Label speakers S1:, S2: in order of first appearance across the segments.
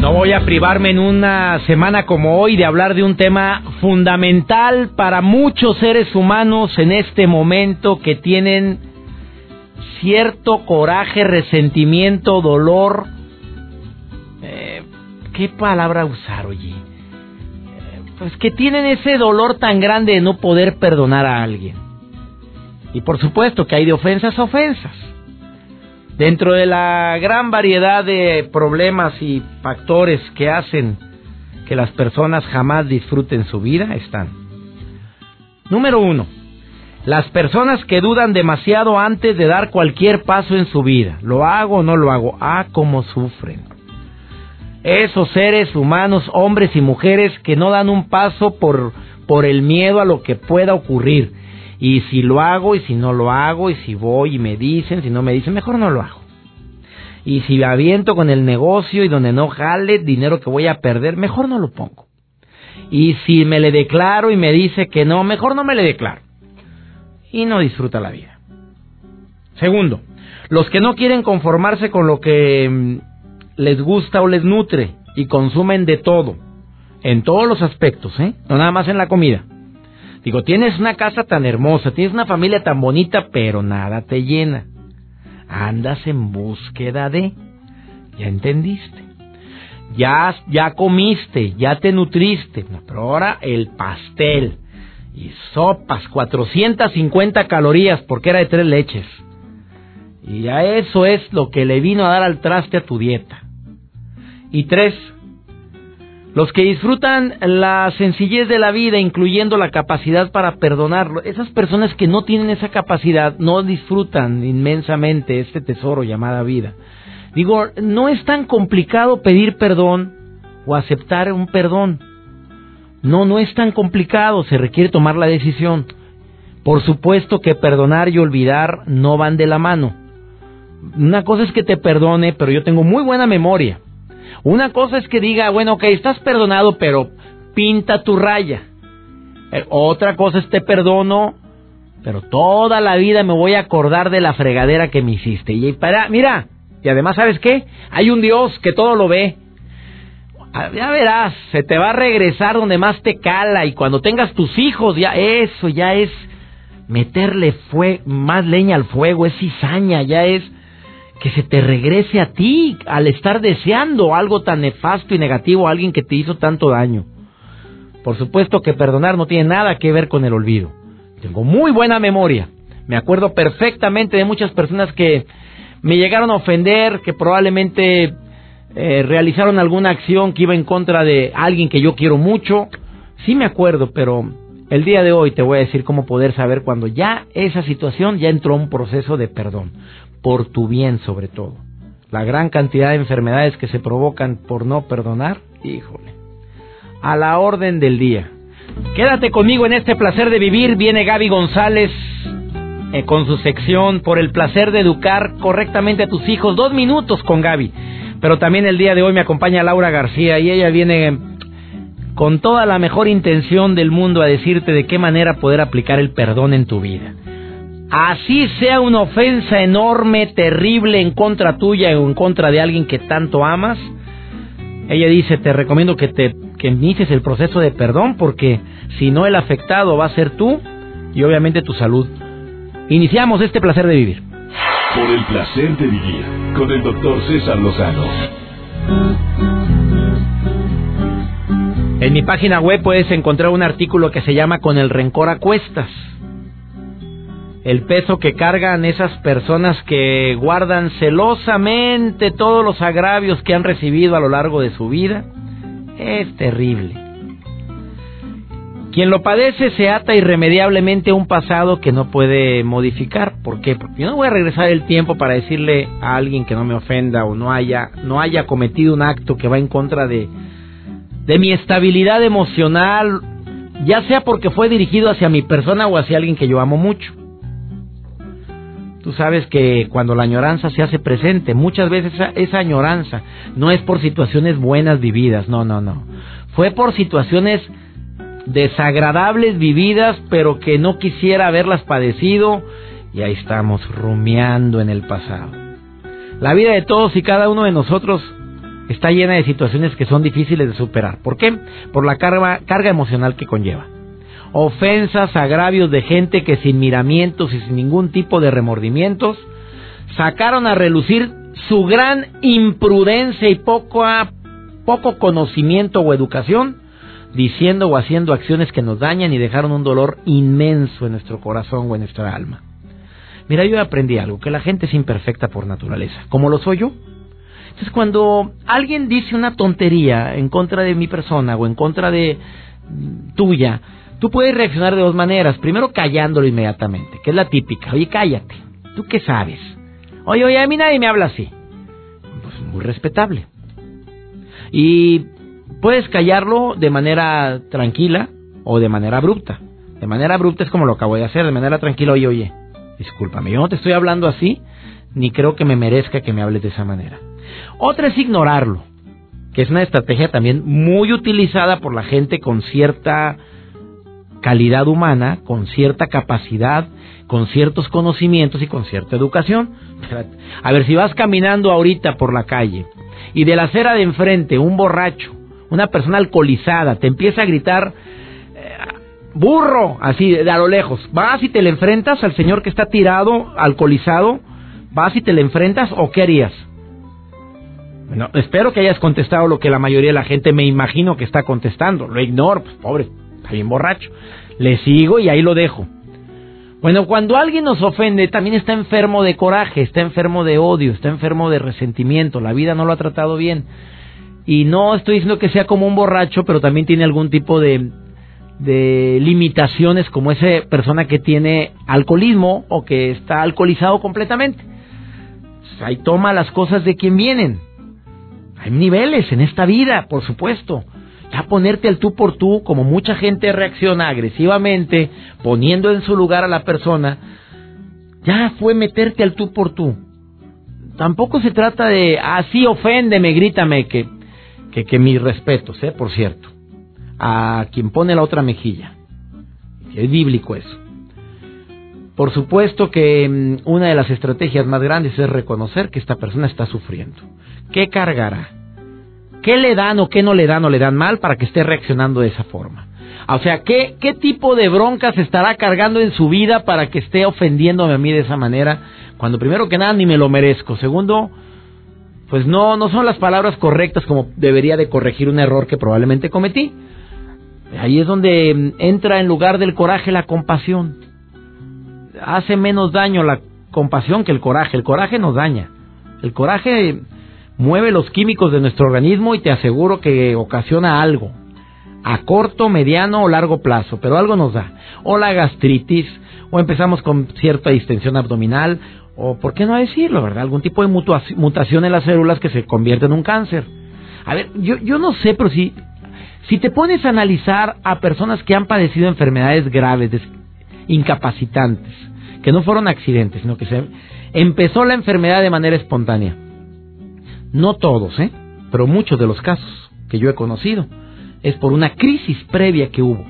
S1: No voy a privarme en una semana como hoy de hablar de un tema fundamental para muchos seres humanos en este momento que tienen cierto coraje, resentimiento, dolor. Eh, ¿Qué palabra usar, oye? Eh, pues que tienen ese dolor tan grande de no poder perdonar a alguien. Y por supuesto que hay de ofensas a ofensas. Dentro de la gran variedad de problemas y factores que hacen que las personas jamás disfruten su vida están. Número uno, las personas que dudan demasiado antes de dar cualquier paso en su vida. ¿Lo hago o no lo hago? Ah, cómo sufren. Esos seres humanos, hombres y mujeres, que no dan un paso por, por el miedo a lo que pueda ocurrir y si lo hago y si no lo hago y si voy y me dicen, si no me dicen, mejor no lo hago. Y si aviento con el negocio y donde no jale dinero que voy a perder, mejor no lo pongo. Y si me le declaro y me dice que no, mejor no me le declaro. Y no disfruta la vida. Segundo, los que no quieren conformarse con lo que mm, les gusta o les nutre y consumen de todo, en todos los aspectos, ¿eh? No nada más en la comida. Digo, tienes una casa tan hermosa, tienes una familia tan bonita, pero nada te llena. Andas en búsqueda de... ¿Ya entendiste? Ya, ya comiste, ya te nutriste, pero ahora el pastel y sopas, 450 calorías porque era de tres leches. Y ya eso es lo que le vino a dar al traste a tu dieta. Y tres, los que disfrutan la sencillez de la vida, incluyendo la capacidad para perdonarlo, esas personas que no tienen esa capacidad no disfrutan inmensamente este tesoro llamada vida. Digo, no es tan complicado pedir perdón o aceptar un perdón. No, no es tan complicado, se requiere tomar la decisión. Por supuesto que perdonar y olvidar no van de la mano. Una cosa es que te perdone, pero yo tengo muy buena memoria una cosa es que diga, bueno, ok, estás perdonado, pero pinta tu raya. Eh, otra cosa es te perdono, pero toda la vida me voy a acordar de la fregadera que me hiciste. Y para, mira, y además, ¿sabes qué? Hay un Dios que todo lo ve. Ah, ya verás, se te va a regresar donde más te cala y cuando tengas tus hijos, ya eso ya es meterle fue, más leña al fuego, es cizaña, ya es que se te regrese a ti al estar deseando algo tan nefasto y negativo a alguien que te hizo tanto daño. Por supuesto que perdonar no tiene nada que ver con el olvido. Tengo muy buena memoria. Me acuerdo perfectamente de muchas personas que me llegaron a ofender, que probablemente eh, realizaron alguna acción que iba en contra de alguien que yo quiero mucho. Sí me acuerdo, pero el día de hoy te voy a decir cómo poder saber cuando ya esa situación ya entró a un proceso de perdón por tu bien sobre todo. La gran cantidad de enfermedades que se provocan por no perdonar, híjole, a la orden del día. Quédate conmigo en este placer de vivir. Viene Gaby González eh, con su sección por el placer de educar correctamente a tus hijos. Dos minutos con Gaby. Pero también el día de hoy me acompaña Laura García y ella viene con toda la mejor intención del mundo a decirte de qué manera poder aplicar el perdón en tu vida así sea una ofensa enorme, terrible en contra tuya o en contra de alguien que tanto amas, ella dice, te recomiendo que te que inicies el proceso de perdón porque si no el afectado va a ser tú y obviamente tu salud. Iniciamos este placer de vivir.
S2: Por el placer de vivir con el doctor César Lozano.
S1: En mi página web puedes encontrar un artículo que se llama Con el rencor a cuestas el peso que cargan esas personas que guardan celosamente todos los agravios que han recibido a lo largo de su vida es terrible. Quien lo padece se ata irremediablemente a un pasado que no puede modificar. ¿Por qué? Porque yo no voy a regresar el tiempo para decirle a alguien que no me ofenda o no haya, no haya cometido un acto que va en contra de, de mi estabilidad emocional, ya sea porque fue dirigido hacia mi persona o hacia alguien que yo amo mucho. Tú sabes que cuando la añoranza se hace presente, muchas veces esa, esa, añoranza no es por situaciones buenas vividas, no, no, no. Fue por situaciones desagradables vividas, pero que no quisiera haberlas padecido, y ahí estamos rumiando en el pasado. La vida de todos y cada uno de nosotros está llena de situaciones que son difíciles de superar. ¿Por qué? Por la carga, carga emocional que conlleva. Ofensas, agravios de gente que sin miramientos y sin ningún tipo de remordimientos sacaron a relucir su gran imprudencia y poco, poco conocimiento o educación diciendo o haciendo acciones que nos dañan y dejaron un dolor inmenso en nuestro corazón o en nuestra alma. Mira, yo aprendí algo, que la gente es imperfecta por naturaleza, como lo soy yo. Entonces, cuando alguien dice una tontería en contra de mi persona o en contra de mm, tuya, tú puedes reaccionar de dos maneras. Primero, callándolo inmediatamente, que es la típica. Oye, cállate. ¿Tú qué sabes? Oye, oye, a mí nadie me habla así. Pues muy respetable. Y Puedes callarlo de manera tranquila o de manera abrupta. De manera abrupta es como lo acabo de hacer, de manera tranquila, oye, oye, discúlpame, yo no te estoy hablando así, ni creo que me merezca que me hables de esa manera. Otra es ignorarlo, que es una estrategia también muy utilizada por la gente con cierta calidad humana, con cierta capacidad, con ciertos conocimientos y con cierta educación. A ver, si vas caminando ahorita por la calle y de la acera de enfrente un borracho una persona alcoholizada, te empieza a gritar, eh, burro, así de a lo lejos, vas y te le enfrentas al señor que está tirado, alcoholizado, vas y te le enfrentas o qué harías? Bueno, espero que hayas contestado lo que la mayoría de la gente me imagino que está contestando. Lo ignoro, pues pobre, bien borracho. Le sigo y ahí lo dejo. Bueno, cuando alguien nos ofende, también está enfermo de coraje, está enfermo de odio, está enfermo de resentimiento. La vida no lo ha tratado bien. Y no estoy diciendo que sea como un borracho, pero también tiene algún tipo de, de limitaciones como esa persona que tiene alcoholismo o que está alcoholizado completamente. Ahí toma las cosas de quien vienen. Hay niveles en esta vida, por supuesto. Ya ponerte al tú por tú, como mucha gente reacciona agresivamente, poniendo en su lugar a la persona, ya fue meterte al tú por tú. Tampoco se trata de, así ah, oféndeme, grítame, que que, que mis respetos, ¿eh? por cierto, a quien pone la otra mejilla. Es bíblico eso. Por supuesto que mm, una de las estrategias más grandes es reconocer que esta persona está sufriendo. ¿Qué cargará? ¿Qué le dan o qué no le dan o le dan mal para que esté reaccionando de esa forma? O sea, ¿qué, qué tipo de broncas estará cargando en su vida para que esté ofendiéndome a mí de esa manera? Cuando primero que nada ni me lo merezco. Segundo, pues no, no son las palabras correctas como debería de corregir un error que probablemente cometí. Ahí es donde mm, entra en lugar del coraje la compasión. Hace menos daño la compasión que el coraje. El coraje nos daña. El coraje mueve los químicos de nuestro organismo y te aseguro que ocasiona algo. A corto, mediano o largo plazo, pero algo nos da. O la gastritis, o empezamos con cierta distensión abdominal, o por qué no decirlo, ¿verdad? Algún tipo de mutación en las células que se convierte en un cáncer. A ver, yo, yo no sé, pero si, si te pones a analizar a personas que han padecido enfermedades graves, incapacitantes, que no fueron accidentes, sino que se empezó la enfermedad de manera espontánea. No todos, ¿eh? Pero muchos de los casos que yo he conocido es por una crisis previa que hubo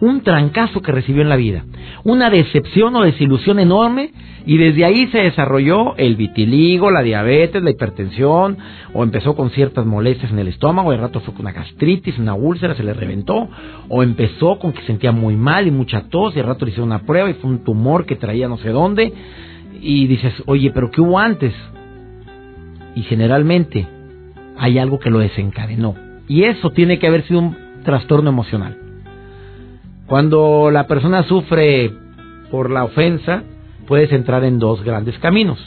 S1: un trancazo que recibió en la vida, una decepción o desilusión enorme y desde ahí se desarrolló el vitiligo, la diabetes, la hipertensión o empezó con ciertas molestias en el estómago, de rato fue con una gastritis, una úlcera, se le reventó o empezó con que sentía muy mal y mucha tos y de rato le hicieron una prueba y fue un tumor que traía no sé dónde y dices, oye, pero ¿qué hubo antes? Y generalmente hay algo que lo desencadenó y eso tiene que haber sido un trastorno emocional. Cuando la persona sufre por la ofensa, puedes entrar en dos grandes caminos.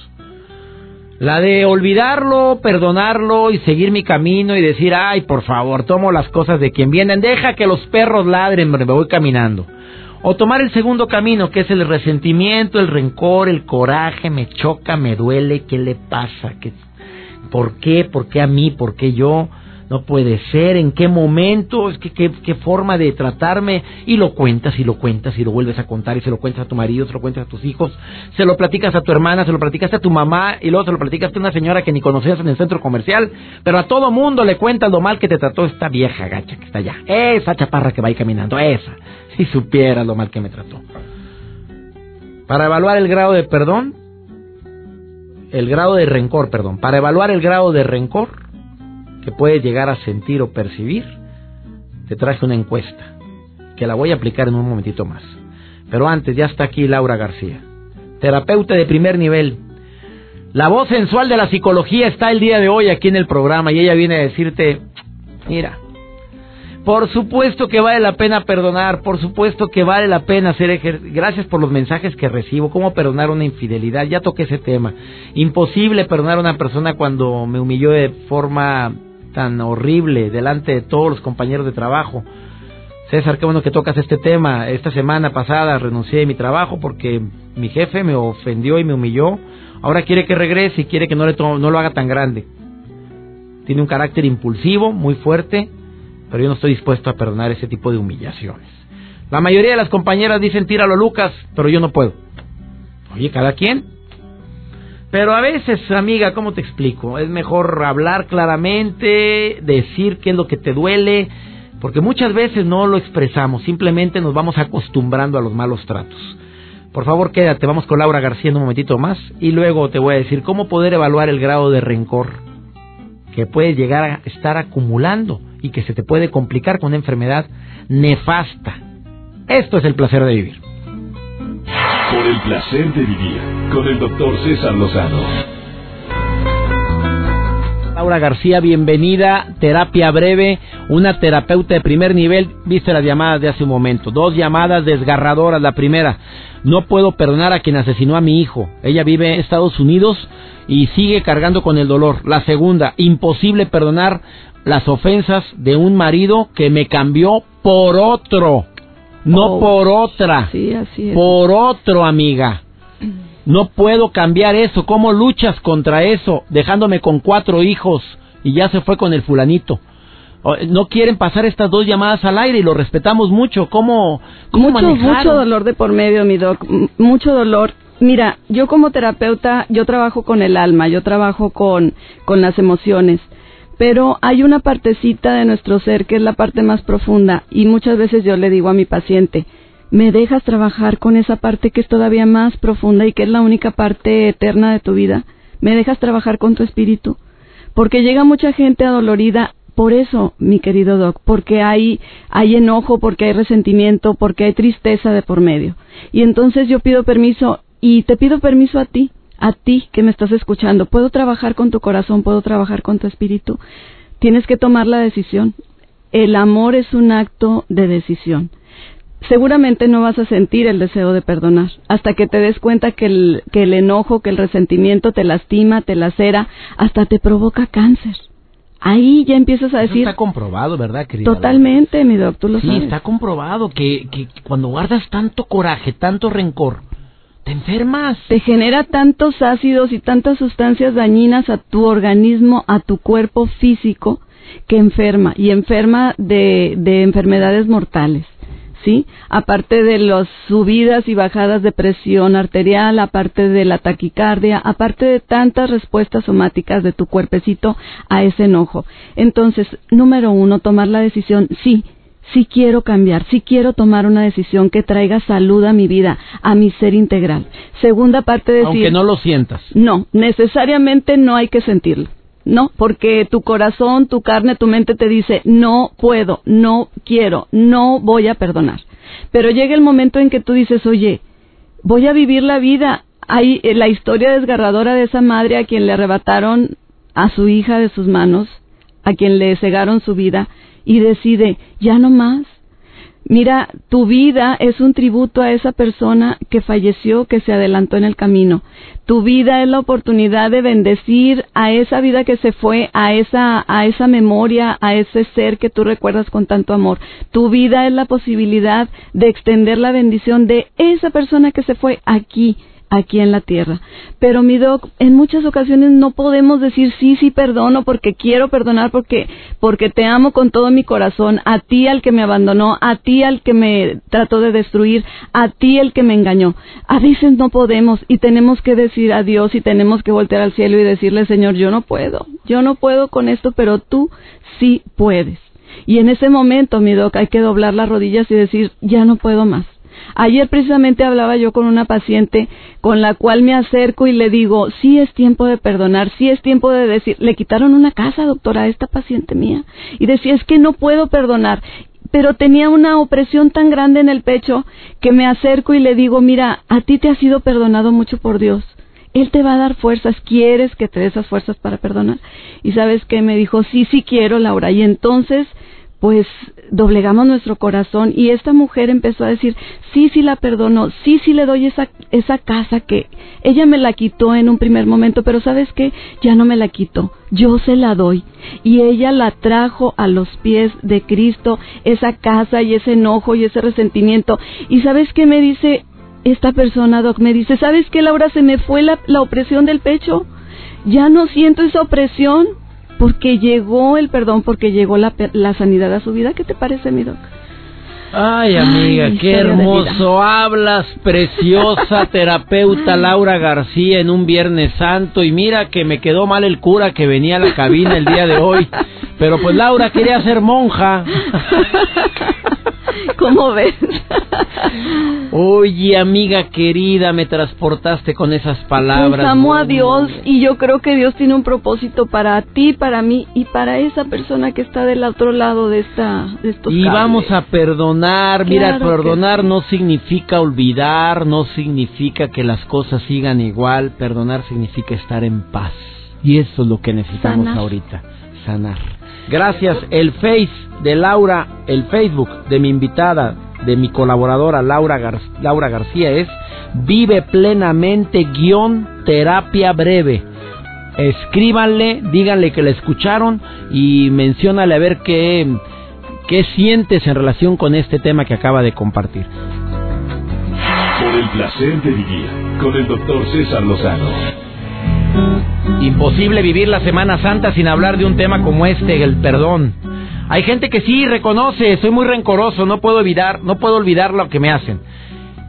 S1: La de olvidarlo, perdonarlo y seguir mi camino y decir, ay, por favor, tomo las cosas de quien vienen, deja que los perros ladren, me voy caminando. O tomar el segundo camino, que es el resentimiento, el rencor, el coraje, me choca, me duele, ¿qué le pasa? ¿Qué, ¿Por qué? ¿Por qué a mí? ¿Por qué yo? no puede ser, en qué momento, es que qué, forma de tratarme, y lo cuentas y lo cuentas y lo vuelves a contar y se lo cuentas a tu marido, se lo cuentas a tus hijos, se lo platicas a tu hermana, se lo platicas a tu mamá y luego se lo platicas a una señora que ni conocías en el centro comercial, pero a todo mundo le cuentas lo mal que te trató esta vieja gacha que está allá, esa chaparra que va ahí caminando, esa, si supieras lo mal que me trató. Para evaluar el grado de perdón, el grado de rencor, perdón, para evaluar el grado de rencor, que puedes llegar a sentir o percibir, te traje una encuesta que la voy a aplicar en un momentito más. Pero antes, ya está aquí Laura García, terapeuta de primer nivel. La voz sensual de la psicología está el día de hoy aquí en el programa y ella viene a decirte, mira, por supuesto que vale la pena perdonar, por supuesto que vale la pena hacer ejercicio. Gracias por los mensajes que recibo. ¿Cómo perdonar una infidelidad? Ya toqué ese tema. Imposible perdonar a una persona cuando me humilló de forma tan horrible delante de todos los compañeros de trabajo. César, qué bueno que tocas este tema. Esta semana pasada renuncié a mi trabajo porque mi jefe me ofendió y me humilló. Ahora quiere que regrese y quiere que no, le no lo haga tan grande. Tiene un carácter impulsivo, muy fuerte, pero yo no estoy dispuesto a perdonar ese tipo de humillaciones. La mayoría de las compañeras dicen tíralo Lucas, pero yo no puedo. Oye, cada quien. Pero a veces, amiga, ¿cómo te explico? Es mejor hablar claramente, decir qué es lo que te duele, porque muchas veces no lo expresamos, simplemente nos vamos acostumbrando a los malos tratos. Por favor, quédate, vamos con Laura García en un momentito más y luego te voy a decir cómo poder evaluar el grado de rencor que puedes llegar a estar acumulando y que se te puede complicar con una enfermedad nefasta. Esto es el placer de vivir.
S2: Por el placer de vivir con el doctor César Lozano.
S1: Laura García, bienvenida. Terapia breve, una terapeuta de primer nivel. Viste las llamadas de hace un momento. Dos llamadas desgarradoras. La primera, no puedo perdonar a quien asesinó a mi hijo. Ella vive en Estados Unidos y sigue cargando con el dolor. La segunda, imposible perdonar las ofensas de un marido que me cambió por otro. No oh. por otra.
S3: Sí, así es.
S1: Por otro, amiga. No puedo cambiar eso. ¿Cómo luchas contra eso? Dejándome con cuatro hijos y ya se fue con el fulanito. No quieren pasar estas dos llamadas al aire y lo respetamos mucho. ¿Cómo, cómo
S3: mucho, mucho dolor de por medio, mi doc. Mucho dolor. Mira, yo como terapeuta, yo trabajo con el alma, yo trabajo con, con las emociones pero hay una partecita de nuestro ser que es la parte más profunda y muchas veces yo le digo a mi paciente, ¿me dejas trabajar con esa parte que es todavía más profunda y que es la única parte eterna de tu vida? ¿Me dejas trabajar con tu espíritu? Porque llega mucha gente adolorida por eso, mi querido Doc, porque hay, enojo, porque hay resentimiento, porque hay tristeza de por medio. Y entonces yo pido permiso y te pido permiso a ti a ti que me estás escuchando. Puedo trabajar con tu corazón, puedo trabajar con tu espíritu. Tienes que tomar la decisión. El amor es un acto de decisión. Seguramente no vas a sentir el deseo de perdonar hasta que te des cuenta que el, que el enojo, que el resentimiento te lastima, te lacera, hasta te provoca cáncer. Ahí ya empiezas a decir.
S1: está comprobado, ¿verdad, querida?
S3: Totalmente, mi doctor, lo
S1: sí, está comprobado que, que cuando guardas tanto coraje, tanto rencor, te enfermas.
S3: Te genera tantos ácidos y tantas sustancias dañinas a tu organismo, a tu cuerpo físico, que enferma y enferma de, de enfermedades mortales. ¿Sí? Aparte de las subidas y bajadas de presión arterial, aparte de la taquicardia, aparte de tantas respuestas somáticas de tu cuerpecito a ese enojo. Entonces, número uno, tomar la decisión, sí, si quiero cambiar, si quiero tomar una decisión que traiga salud a mi vida, a mi ser integral. Segunda parte de
S1: decir... Aunque no lo sientas.
S3: No, necesariamente no hay que sentirlo. No, porque tu corazón, tu carne, tu mente te dice, no puedo, no quiero, no voy a perdonar. Pero llega el momento en que tú dices, oye, voy a vivir la vida. Hay eh, la historia desgarradora de esa madre a quien le arrebataron a su hija de sus manos, a quien le cegaron su vida, y decide, ya no más. Mira, tu vida es un tributo a esa persona que falleció, que se adelantó en el camino. Tu vida es la oportunidad de bendecir a esa vida que se fue, a esa, a esa memoria, a ese ser que tú recuerdas con tanto amor. Tu vida es la posibilidad de extender la bendición de esa persona que se fue aquí aquí en la tierra. Pero mi doc, en muchas ocasiones no podemos decir sí, sí perdono porque quiero perdonar porque porque te amo con todo mi corazón, a ti al que me abandonó, a ti al que me trató de destruir, a ti el que me engañó. A veces no podemos y tenemos que decir adiós y tenemos que voltear al cielo y decirle, "Señor, yo no puedo. Yo no puedo con esto, pero tú sí puedes." Y en ese momento, mi doc, hay que doblar las rodillas y decir, "Ya no puedo más." Ayer precisamente hablaba yo con una paciente con la cual me acerco y le digo, sí es tiempo de perdonar, sí es tiempo de decir, le quitaron una casa, doctora, a esta paciente mía. Y decía, es que no puedo perdonar. Pero tenía una opresión tan grande en el pecho que me acerco y le digo, mira, a ti te ha sido perdonado mucho por Dios. Él te va a dar fuerzas, ¿quieres que te dé esas fuerzas para perdonar? Y sabes que me dijo, sí, sí quiero, Laura. Y entonces pues doblegamos nuestro corazón y esta mujer empezó a decir, sí, sí la perdono, sí, sí le doy esa, esa casa que ella me la quitó en un primer momento, pero sabes qué, ya no me la quitó, yo se la doy. Y ella la trajo a los pies de Cristo, esa casa y ese enojo y ese resentimiento. Y sabes qué me dice esta persona, Doc, me dice, ¿sabes qué, Laura? Se me fue la, la opresión del pecho. Ya no siento esa opresión porque llegó el perdón, porque llegó la, la sanidad a su vida. ¿Qué te parece, mi doc?
S1: Ay, amiga, qué hermoso hablas, preciosa terapeuta Laura García en un Viernes Santo. Y mira que me quedó mal el cura que venía a la cabina el día de hoy. Pero pues Laura quería ser monja.
S3: ¿Cómo ves?
S1: Oye, amiga querida, me transportaste con esas palabras. Pues
S3: amo a Dios y yo creo que Dios tiene un propósito para ti, para mí y para esa persona que está del otro lado de esta de estos
S1: Y vamos a perdonar. Mira, perdonar no significa olvidar, no significa que las cosas sigan igual. Perdonar significa estar en paz. Y eso es lo que necesitamos ahorita, sanar. Gracias. El Face de Laura, el Facebook de mi invitada, de mi colaboradora Laura, Laura García es Vive plenamente guion terapia breve. Escríbanle, díganle que la escucharon y menciónale a ver qué, qué sientes en relación con este tema que acaba de compartir.
S2: Por el placer de vivir con el doctor César Lozano.
S1: Imposible vivir la Semana Santa sin hablar de un tema como este, el perdón. Hay gente que sí reconoce, soy muy rencoroso, no puedo olvidar, no puedo olvidar lo que me hacen.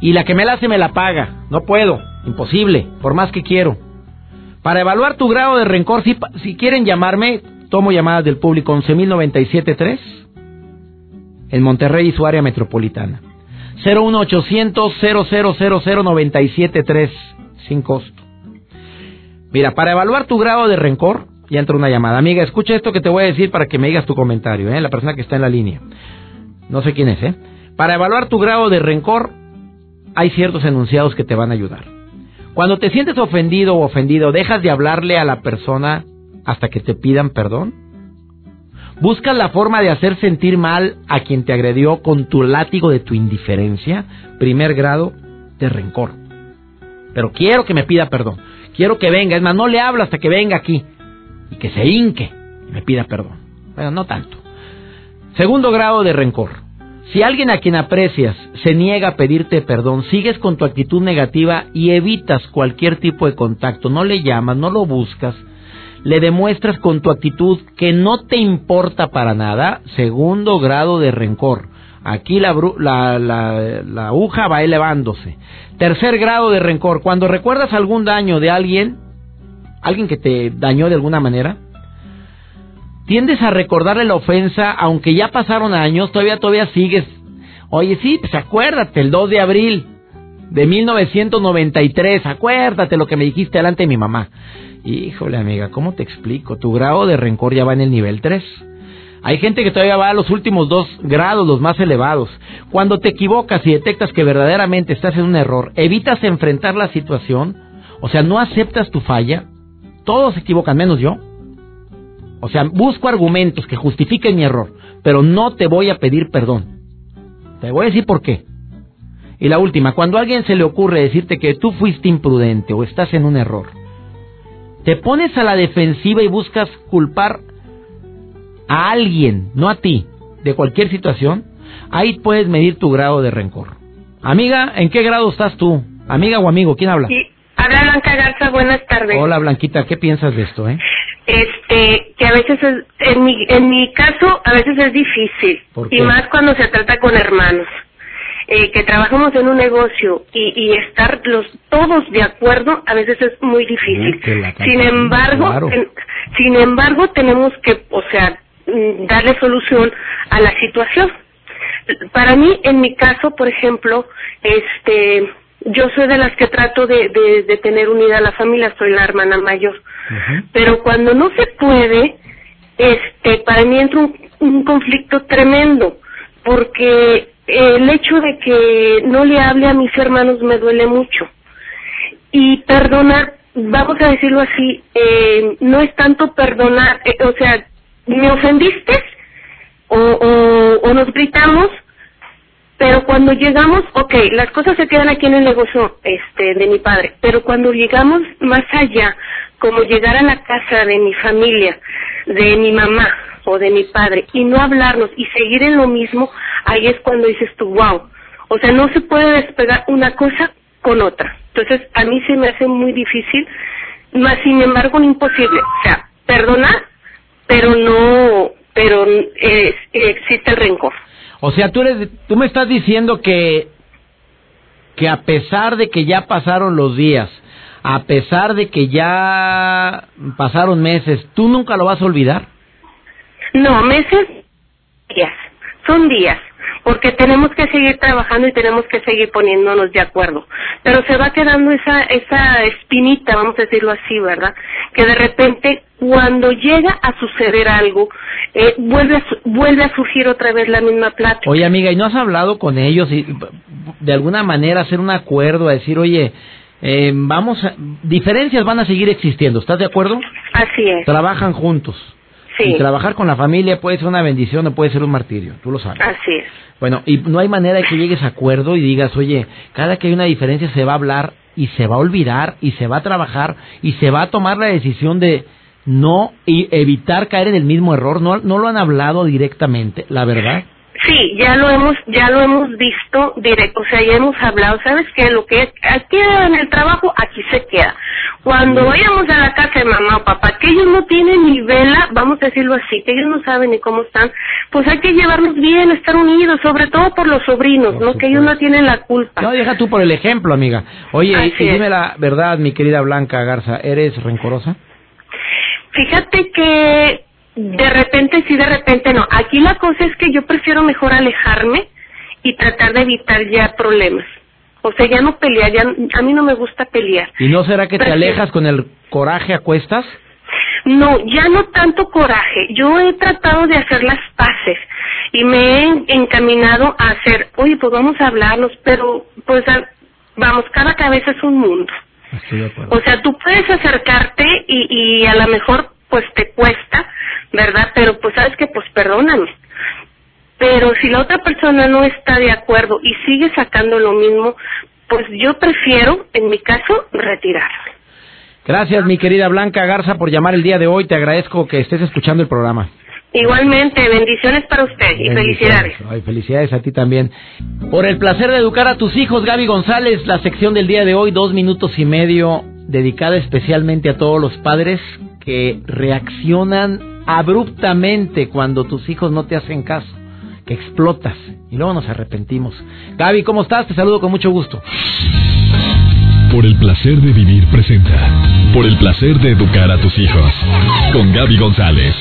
S1: Y la que me la hace me la paga, no puedo, imposible, por más que quiero. Para evaluar tu grado de rencor, si, quieren llamarme, tomo llamadas del público 11.097.3 en Monterrey y su área metropolitana. 01800 0000973 sin costo. Mira, para evaluar tu grado de rencor, ya entra una llamada. Amiga, escucha esto que te voy a decir para que me digas tu comentario, ¿eh? La persona que está en la línea. No sé quién es, ¿eh? Para evaluar tu grado de rencor, hay ciertos enunciados que te van a ayudar. Cuando te sientes ofendido o ofendido, dejas de hablarle a la persona hasta que te pidan perdón. Buscas la forma de hacer sentir mal a quien te agredió con tu látigo de tu indiferencia, primer grado de rencor. Pero quiero que me pida perdón. Quiero que venga. Es más, no le hablo hasta que venga aquí y que se hinque y me pida perdón. Bueno, no tanto. Segundo grado de rencor. Si alguien a quien aprecias se niega a pedirte perdón, sigues con tu actitud negativa y evitas cualquier tipo de contacto, no le llamas, no lo buscas, le demuestras con tu actitud que no te importa para nada, segundo grado de rencor. Aquí la, la, la, aguja va elevándose. Tercer grado de rencor. Cuando recuerdas algún daño de alguien, alguien que te dañó de alguna manera, tiendes a recordarle la ofensa, aunque ya pasaron años, todavía todavía sigues. Oye, sí, pues acuérdate, el 2 de abril de 1993, acuérdate lo que me dijiste delante de mi mamá. Híjole, amiga, ¿cómo te explico? Tu grado de rencor ya va en el nivel 3. Hay gente que todavía va a los últimos dos grados, los más elevados. Cuando te equivocas y detectas que verdaderamente estás en un error, evitas enfrentar la situación, o sea, no aceptas tu falla, todos se equivocan, menos yo. O sea, busco argumentos que justifiquen mi error, pero no te voy a pedir perdón. Te voy a decir por qué. Y la última, cuando a alguien se le ocurre decirte que tú fuiste imprudente o estás en un error, te pones a la defensiva y buscas culpar a alguien, no a ti, de cualquier situación, ahí puedes medir tu grado de rencor. Amiga, ¿en qué grado estás tú? Amiga o amigo, ¿quién habla?
S4: Sí, habla Blanca Garza, buenas tardes.
S1: Hola Blanquita, ¿qué piensas de esto, eh?
S4: Este, que a veces es, en mi, en mi caso, a veces es difícil.
S1: ¿Por qué?
S4: Y más cuando se trata con hermanos. Eh, que trabajamos en un negocio y, y estar los todos de acuerdo a veces es muy difícil.
S1: Uy,
S4: sin embargo,
S1: claro.
S4: en- sin embargo tenemos que, o sea, darle solución a la situación. Para mí, en mi caso, por ejemplo, este, yo soy de las que trato de, de, de tener unida la familia, soy la hermana mayor. Pero cuando no se puede, este, para mí entra un, un conflicto tremendo, porque el hecho de que no le hable a mis hermanos me duele mucho. Y perdonar, vamos a decirlo así, eh, no es tanto perdonar, eh, o sea, me ofendiste o, o, nos gritamos, pero cuando llegamos, ok, las cosas se quedan aquí en el negocio este, de mi padre, pero cuando llegamos más allá, como llegar a la casa de mi familia, de mi mamá o de mi padre, y no hablarnos y seguir en lo mismo, ahí es cuando dices tú, wow. O sea, no se puede despegar una cosa con otra. Entonces, a mí se me hace muy difícil, más sin embargo, imposible. O sea, perdonar, pero no, pero eh, existe el rencor.
S1: O sea, tú eres, tú me estás diciendo que que a pesar de que ya pasaron los días, a pesar de que ya pasaron meses, tú nunca lo vas a olvidar.
S4: No, meses, días, son días, porque tenemos que seguir trabajando y tenemos que seguir poniéndonos de acuerdo. Pero se va quedando esa, esa espinita, vamos a decirlo así, ¿verdad? Que de repente, cuando llega a suceder algo, eh, vuelve, a, vuelve a surgir otra vez la misma plática.
S1: Oye, amiga, ¿y no has hablado con ellos y de alguna manera hacer un acuerdo, a decir, oye, eh, vamos, a, diferencias van a seguir existiendo, ¿estás de acuerdo?
S4: Así es.
S1: Trabajan juntos.
S4: Sí.
S1: Y trabajar con la familia puede ser una bendición o puede ser un martirio, tú lo sabes.
S4: Así es.
S1: Bueno, y no hay manera de que llegues a acuerdo y digas, oye, cada que hay una diferencia se va a hablar y se va a olvidar y se va a trabajar y se va a tomar la decisión de no y evitar caer en el mismo error. No, no lo han hablado directamente, la verdad.
S4: Sí, ya lo hemos, ya lo hemos visto directo, o sea, ya hemos hablado, ¿sabes qué? Lo que aquí en el trabajo, aquí se queda. Cuando vayamos a la casa de mamá o papá, que ellos no tienen ni vela, vamos a decirlo así, que ellos no saben ni cómo están, pues hay que llevarnos bien, estar unidos, sobre todo por los sobrinos,
S1: Por
S4: ¿no? Que ellos no tienen la culpa.
S1: No, deja tú por el ejemplo, amiga. Oye, y,
S4: Así
S1: y dime la verdad, mi querida Blanca Garza, ¿eres rencorosa?
S4: Fíjate que de repente sí, de repente no. Aquí la cosa es que yo prefiero mejor alejarme y tratar de evitar ya problemas. O sea, ya no pelear, ya a mí no me gusta pelear.
S1: ¿Y no será que te alejas con el coraje a cuestas?
S4: No, ya no tanto coraje. Yo he tratado de hacer las paces y me he encaminado a hacer, oye, pues vamos a hablarnos, pero pues vamos, cada cabeza es un mundo.
S1: Estoy de acuerdo.
S4: O sea, tú puedes acercarte y, y a lo mejor pues te cuesta, ¿verdad? Pero pues sabes que pues perdóname. Pero si la otra persona no está de acuerdo y sigue sacando lo mismo, pues yo prefiero, en mi caso, retirarme.
S1: Gracias, mi querida Blanca Garza, por llamar el día de hoy. Te agradezco que estés escuchando el programa.
S4: Igualmente, bendiciones para usted y felicidades.
S1: Ay, felicidades a ti también. Por el placer de educar a tus hijos, Gaby González, la sección del día de hoy, dos minutos y medio, dedicada especialmente a todos los padres que reaccionan abruptamente cuando tus hijos no te hacen caso, que explotas y luego nos arrepentimos. Gaby, ¿cómo estás? Te saludo con mucho gusto.
S2: Por el placer de vivir presenta. Por el placer de educar a tus hijos. Con Gaby González.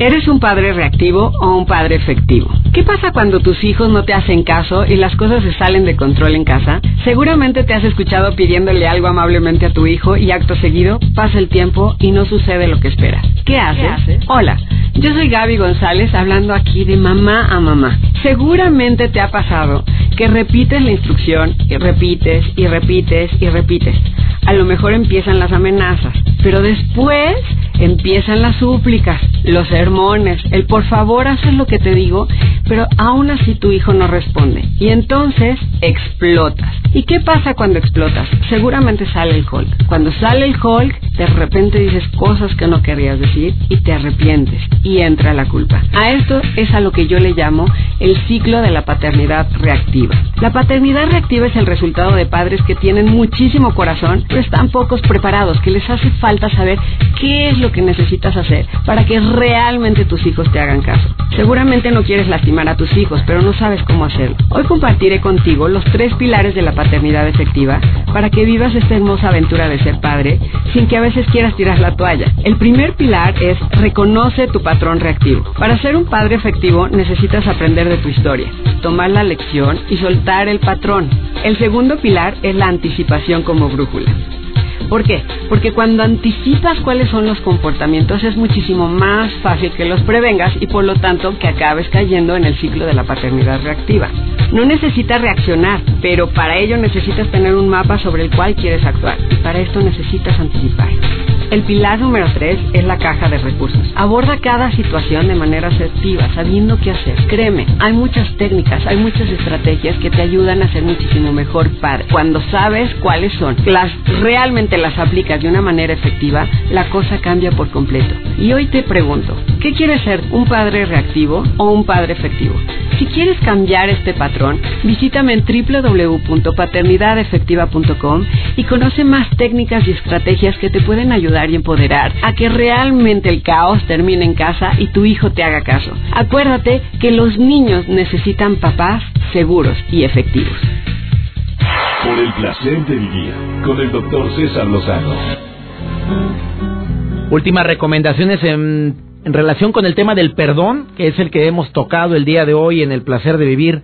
S5: ¿Eres un padre reactivo o un padre efectivo? ¿Qué pasa cuando tus hijos no te hacen caso y las cosas se salen de control en casa? Seguramente te has escuchado pidiéndole algo amablemente a tu hijo y acto seguido pasa el tiempo y no sucede lo que esperas. ¿Qué haces? Hola, yo soy Gaby González hablando aquí de mamá a mamá. Seguramente te ha pasado que repites la instrucción y repites y repites y repites. A lo mejor empiezan las amenazas, pero después empiezan las súplicas, los sermones, el por favor haces lo que te digo, pero aún así tu hijo no responde. Y entonces explotas. ¿Y qué pasa cuando explotas? Seguramente sale el Hulk. Cuando sale el Hulk, de repente dices cosas que no querías decir y te arrepientes y entra la culpa. A esto es a lo que yo le llamo el ciclo de la paternidad reactiva. La paternidad reactiva es el resultado de padres que tienen muchísimo corazón, pero están pocos preparados, que les hace falta saber qué es lo que necesitas hacer para que realmente tus hijos te hagan caso. Seguramente no quieres lastimar a tus hijos, pero no sabes cómo hacerlo. Hoy compartiré contigo los tres pilares de la paternidad efectiva para que vivas esta hermosa aventura de ser padre sin que a veces quieras tirar la toalla. El primer pilar es reconoce tu patrón reactivo. Para ser un padre efectivo necesitas aprender de tu historia, tomar la lección y soltar el patrón. El segundo pilar es la anticipación como brújula. ¿Por qué? Porque cuando anticipas cuáles son los comportamientos es muchísimo más fácil que los prevengas y por lo tanto que acabes cayendo en el ciclo de la paternidad reactiva. No necesitas reaccionar, pero para ello necesitas tener un mapa sobre el cual quieres actuar y para esto necesitas anticipar. El pilar número 3 es la caja de recursos. Aborda cada situación de manera asertiva, sabiendo qué hacer. Créeme, hay muchas técnicas, hay muchas estrategias que te ayudan a ser muchísimo mejor padre. Cuando sabes cuáles son, las realmente las aplicas de una manera efectiva, la cosa cambia por completo. Y hoy te pregunto, ¿qué quieres ser? ¿Un padre reactivo o un padre efectivo? Si quieres cambiar este patrón, visítame en www.paternidadefectiva.com y conoce más técnicas y estrategias que te pueden ayudar y empoderar a que realmente el caos termine en casa y tu hijo te haga caso. Acuérdate que los niños necesitan papás seguros y efectivos.
S2: Por el placer de vivir con el doctor César Lozano.
S1: Últimas recomendaciones en, en relación con el tema del perdón, que es el que hemos tocado el día de hoy en el placer de vivir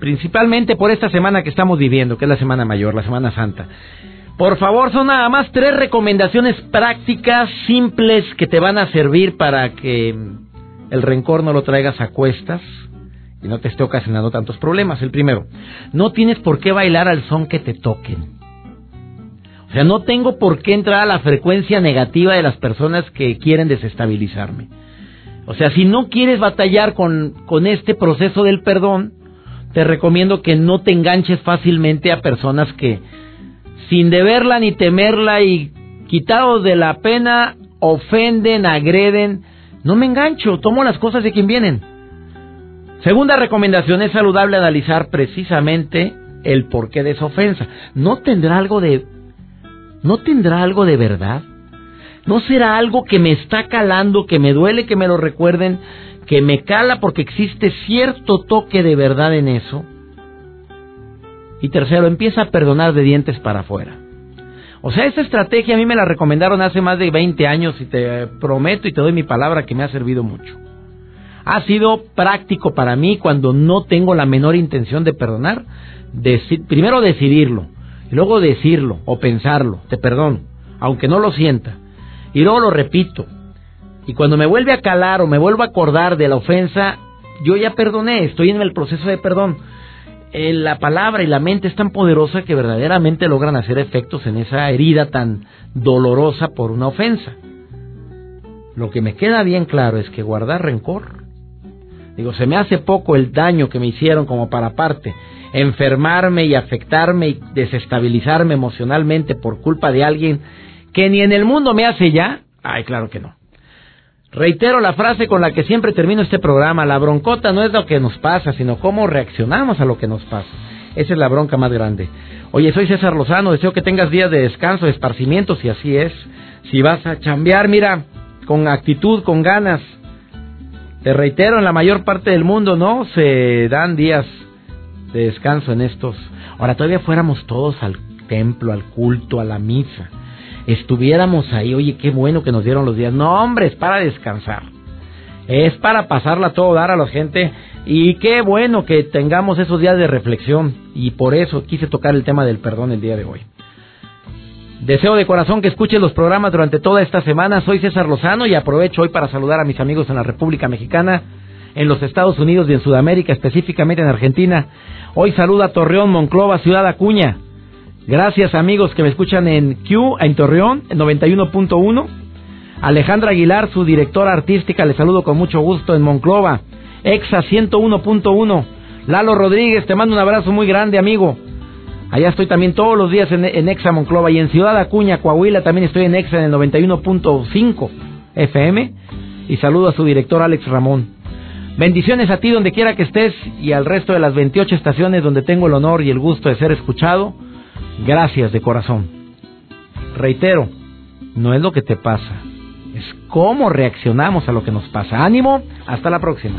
S1: principalmente por esta semana que estamos viviendo, que es la Semana Mayor, la Semana Santa. Por favor, son nada más tres recomendaciones prácticas, simples, que te van a servir para que el rencor no lo traigas a cuestas y no te esté ocasionando tantos problemas. El primero, no tienes por qué bailar al son que te toquen. O sea, no tengo por qué entrar a la frecuencia negativa de las personas que quieren desestabilizarme. O sea, si no quieres batallar con, con este proceso del perdón, te recomiendo que no te enganches fácilmente a personas que sin deberla ni temerla y quitados de la pena, ofenden, agreden. No me engancho, tomo las cosas de quien vienen. Segunda recomendación, es saludable analizar precisamente el porqué de esa ofensa. ¿No tendrá algo de... ¿No tendrá algo de verdad? ¿No será algo que me está calando, que me duele que me lo recuerden, que me cala porque existe cierto toque de verdad en eso? Y tercero, empieza a perdonar de dientes para afuera. O sea, esa estrategia a mí me la recomendaron hace más de 20 años y te prometo y te doy mi palabra que me ha servido mucho. Ha sido práctico para mí cuando no tengo la menor intención de perdonar. primero decidirlo, y luego decirlo o pensarlo, te perdono, aunque no lo sienta. Y luego lo repito. Y cuando me vuelve a calar o me vuelvo a acordar de la ofensa, yo ya perdoné, estoy en el proceso de perdón. Eh, la palabra y la mente es tan poderosa que verdaderamente logran hacer efectos en esa herida tan dolorosa por una ofensa. Lo que me queda bien claro es que guardar rencor, digo, se me hace poco el daño que me hicieron como para parte, enfermarme y afectarme y desestabilizarme emocionalmente por culpa de alguien que ni en el mundo me hace ya, ay, claro que no. Reitero la frase con la que siempre termino este programa, la broncota no es lo que nos pasa, sino cómo reaccionamos a lo que nos pasa. Esa es la bronca más grande. Oye, soy César Lozano, deseo que tengas días de descanso, de esparcimiento, si así es. Si vas a chambear, mira, con actitud, con ganas. Te reitero, en la mayor parte del mundo no se dan días de descanso en estos. Ahora todavía fuéramos todos al templo, al culto, a la misa estuviéramos ahí, oye, qué bueno que nos dieron los días. No, hombre, es para descansar. Es para pasarla todo, dar a la gente. Y qué bueno que tengamos esos días de reflexión. Y por eso quise tocar el tema del perdón el día de hoy. Deseo de corazón que escuchen los programas durante toda esta semana. Soy César Lozano y aprovecho hoy para saludar a mis amigos en la República Mexicana, en los Estados Unidos y en Sudamérica, específicamente en Argentina. Hoy saluda a Torreón, Monclova, Ciudad Acuña. Gracias amigos que me escuchan en Q, en Torreón, en 91.1. Alejandra Aguilar, su directora artística, le saludo con mucho gusto en Monclova. Exa 101.1. Lalo Rodríguez, te mando un abrazo muy grande, amigo. Allá estoy también todos los días en, en Exa Monclova y en Ciudad Acuña, Coahuila, también estoy en Exa en el 91.5 FM. Y saludo a su director Alex Ramón. Bendiciones a ti donde quiera que estés y al resto de las 28 estaciones donde tengo el honor y el gusto de ser escuchado. Gracias de corazón. Reitero, no es lo que te pasa, es cómo reaccionamos a lo que nos pasa. Ánimo, hasta la próxima.